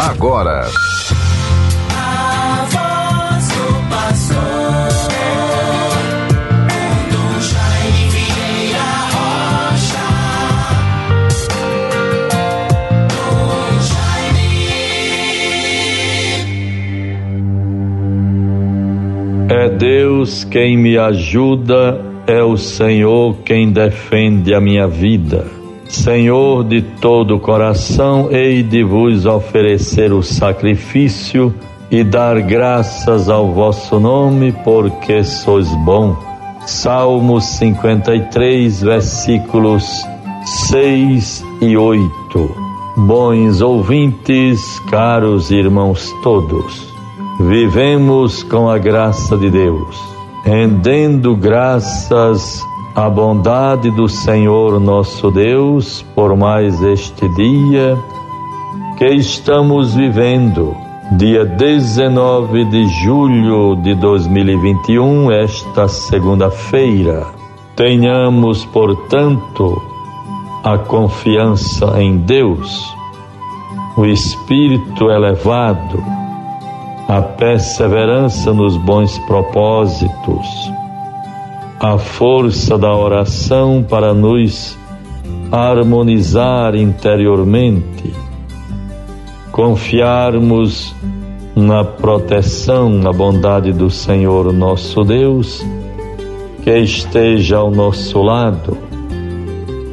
agora. É Deus quem me ajuda, é o Senhor quem defende a minha vida. Senhor de todo o coração, hei de vos oferecer o sacrifício e dar graças ao vosso nome, porque sois bom. Salmos 53, versículos 6 e 8. Bons ouvintes, caros irmãos todos, vivemos com a graça de Deus, rendendo graças à bondade do Senhor nosso Deus por mais este dia que estamos vivendo, dia 19 de julho de 2021, esta segunda-feira. Tenhamos, portanto, a confiança em Deus, o espírito elevado, a perseverança nos bons propósitos, a força da oração para nos harmonizar interiormente, confiarmos na proteção, na bondade do Senhor nosso Deus, que esteja ao nosso lado,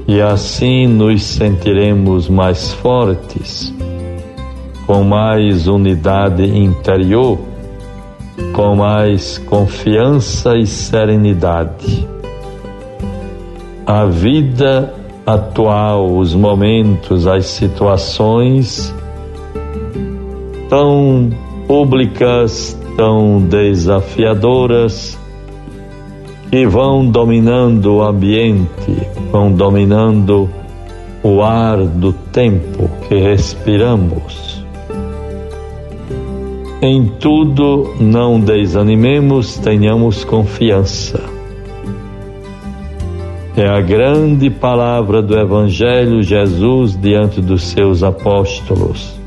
e assim nos sentiremos mais fortes, com mais unidade interior com mais confiança e serenidade. A vida atual, os momentos, as situações tão públicas, tão desafiadoras, que vão dominando o ambiente, vão dominando o ar do tempo que respiramos em tudo não desanimemos, tenhamos confiança. É a grande palavra do Evangelho Jesus diante dos seus apóstolos.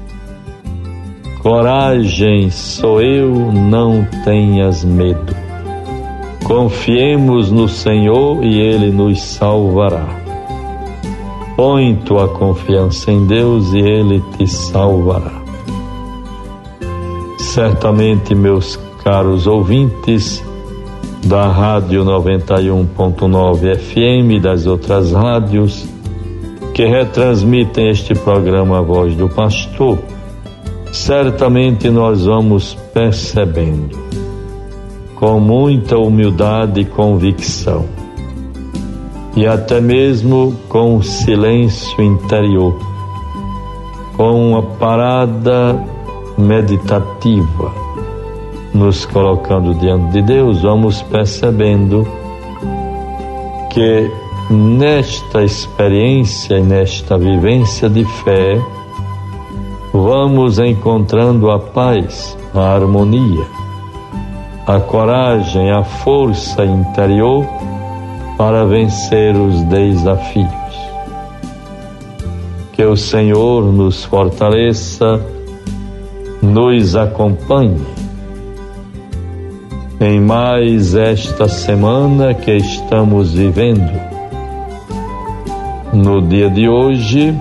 Coragem, sou eu, não tenhas medo. Confiemos no Senhor e Ele nos salvará. Põe tua confiança em Deus e Ele te salvará. Certamente, meus caros ouvintes da Rádio 91.9 FM e das outras rádios que retransmitem este programa A Voz do Pastor, certamente nós vamos percebendo com muita humildade e convicção e até mesmo com silêncio interior, com uma parada meditativa, nos colocando diante de Deus, vamos percebendo que nesta experiência e nesta vivência de fé, vamos encontrando a paz, a harmonia, a coragem, a força interior para vencer os desafios. Que o Senhor nos fortaleça nos acompanhe em mais esta semana que estamos vivendo. No dia de hoje,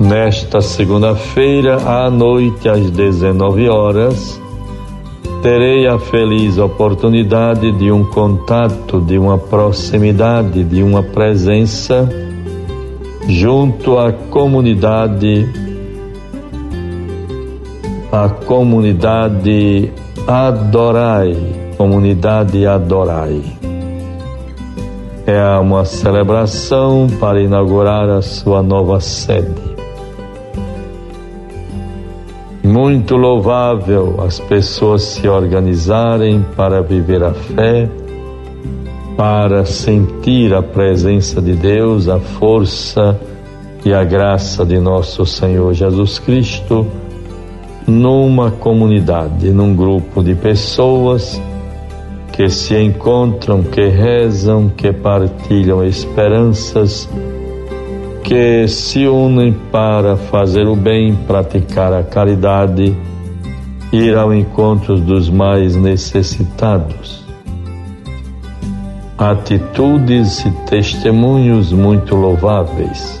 nesta segunda-feira, à noite, às 19 horas, terei a feliz oportunidade de um contato, de uma proximidade, de uma presença junto à comunidade a comunidade Adorai, comunidade Adorai. É uma celebração para inaugurar a sua nova sede. Muito louvável as pessoas se organizarem para viver a fé, para sentir a presença de Deus, a força e a graça de nosso Senhor Jesus Cristo numa comunidade, num grupo de pessoas que se encontram, que rezam, que partilham esperanças, porque se unem para fazer o bem, praticar a caridade, ir ao encontro dos mais necessitados. Atitudes e testemunhos muito louváveis.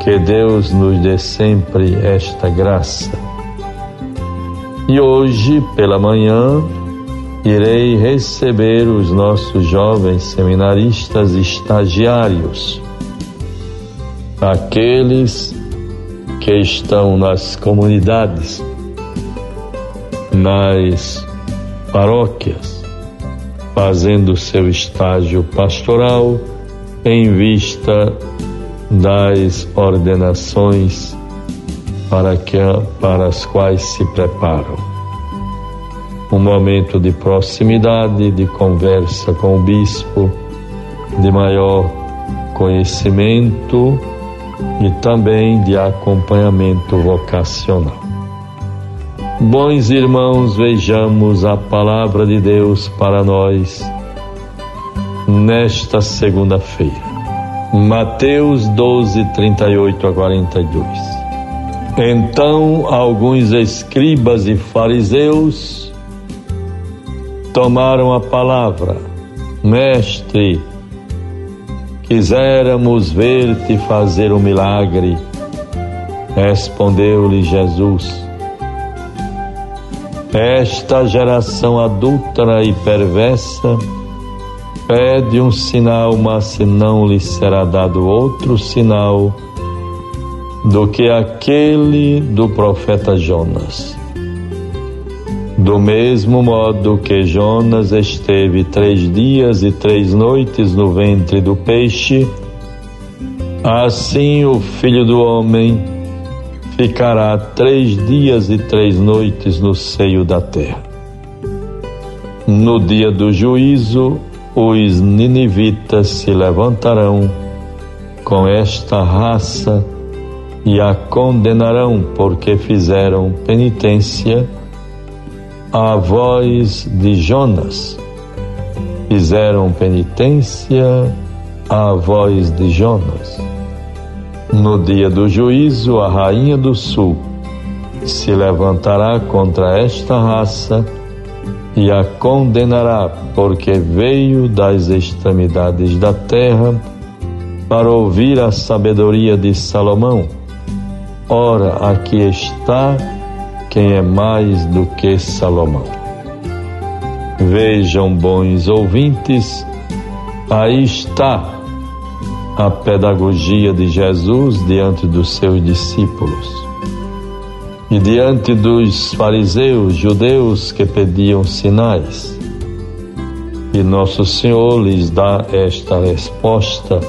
Que Deus nos dê sempre esta graça. E hoje, pela manhã, irei receber os nossos jovens seminaristas estagiários, aqueles que estão nas comunidades, nas paróquias, fazendo seu estágio pastoral em vista das ordenações para, que, para as quais se preparam um momento de proximidade, de conversa com o bispo, de maior conhecimento e também de acompanhamento vocacional. Bons irmãos, vejamos a palavra de Deus para nós nesta segunda-feira. Mateus 12, 38 a 42. Então, alguns escribas e fariseus tomaram a palavra: Mestre, quiséramos ver-te fazer um milagre. Respondeu-lhe Jesus: Esta geração adúltera e perversa pede um sinal, mas se não lhe será dado outro sinal do que aquele do profeta Jonas. Do mesmo modo que Jonas esteve três dias e três noites no ventre do peixe, assim o filho do homem ficará três dias e três noites no seio da terra. No dia do juízo, os ninivitas se levantarão com esta raça e a condenarão porque fizeram penitência a voz de Jonas. Fizeram penitência à voz de Jonas. No dia do juízo, a rainha do sul se levantará contra esta raça e a condenará, porque veio das extremidades da terra para ouvir a sabedoria de Salomão. Ora, aqui está quem é mais do que Salomão. Vejam, bons ouvintes, aí está a pedagogia de Jesus diante dos seus discípulos. E diante dos fariseus judeus que pediam sinais. E Nosso Senhor lhes dá esta resposta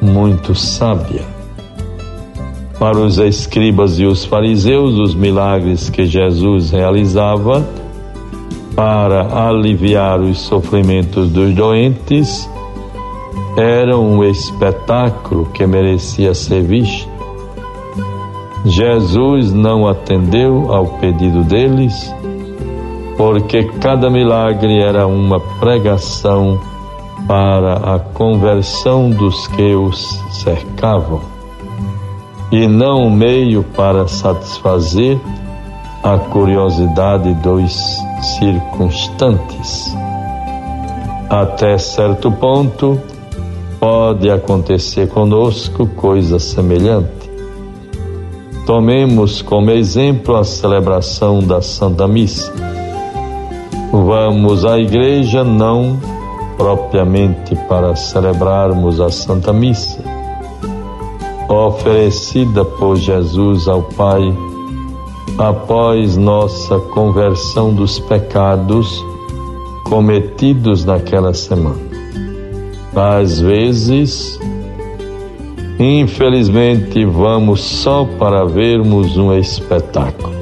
muito sábia para os escribas e os fariseus, os milagres que Jesus realizava para aliviar os sofrimentos dos doentes eram um espetáculo que merecia ser visto. Jesus não atendeu ao pedido deles, porque cada milagre era uma pregação para a conversão dos que os cercavam e não um meio para satisfazer a curiosidade dos circunstantes. Até certo ponto, pode acontecer conosco coisa semelhante. Tomemos como exemplo a celebração da Santa Missa. Vamos à igreja não propriamente para celebrarmos a Santa Missa, oferecida por Jesus ao Pai após nossa conversão dos pecados cometidos naquela semana. Às vezes, infelizmente, vamos só para vermos um espetáculo.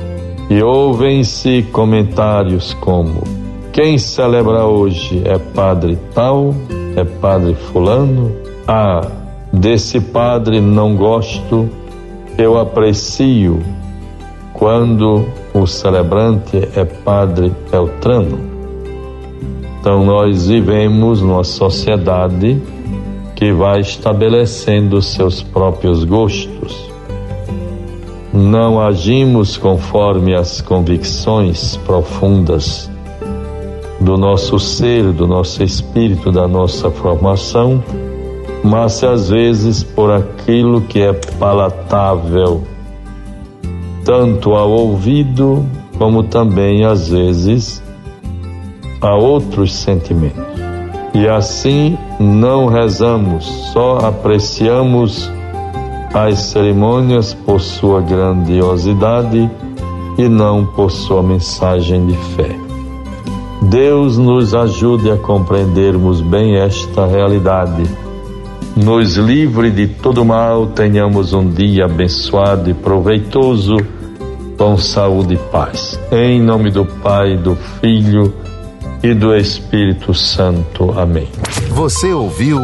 E ouvem-se comentários como: quem celebra hoje é padre tal, é padre fulano, ah, Desse padre não gosto, eu aprecio quando o celebrante é padre Beltrano. Então nós vivemos numa sociedade que vai estabelecendo seus próprios gostos. Não agimos conforme as convicções profundas do nosso ser, do nosso espírito, da nossa formação, mas às vezes por aquilo que é palatável, tanto ao ouvido como também às vezes a outros sentimentos. E assim não rezamos, só apreciamos as cerimônias por sua grandiosidade e não por sua mensagem de fé. Deus nos ajude a compreendermos bem esta realidade. Nos livre de todo mal, tenhamos um dia abençoado e proveitoso, com saúde e paz. Em nome do Pai, do Filho e do Espírito Santo. Amém. Você ouviu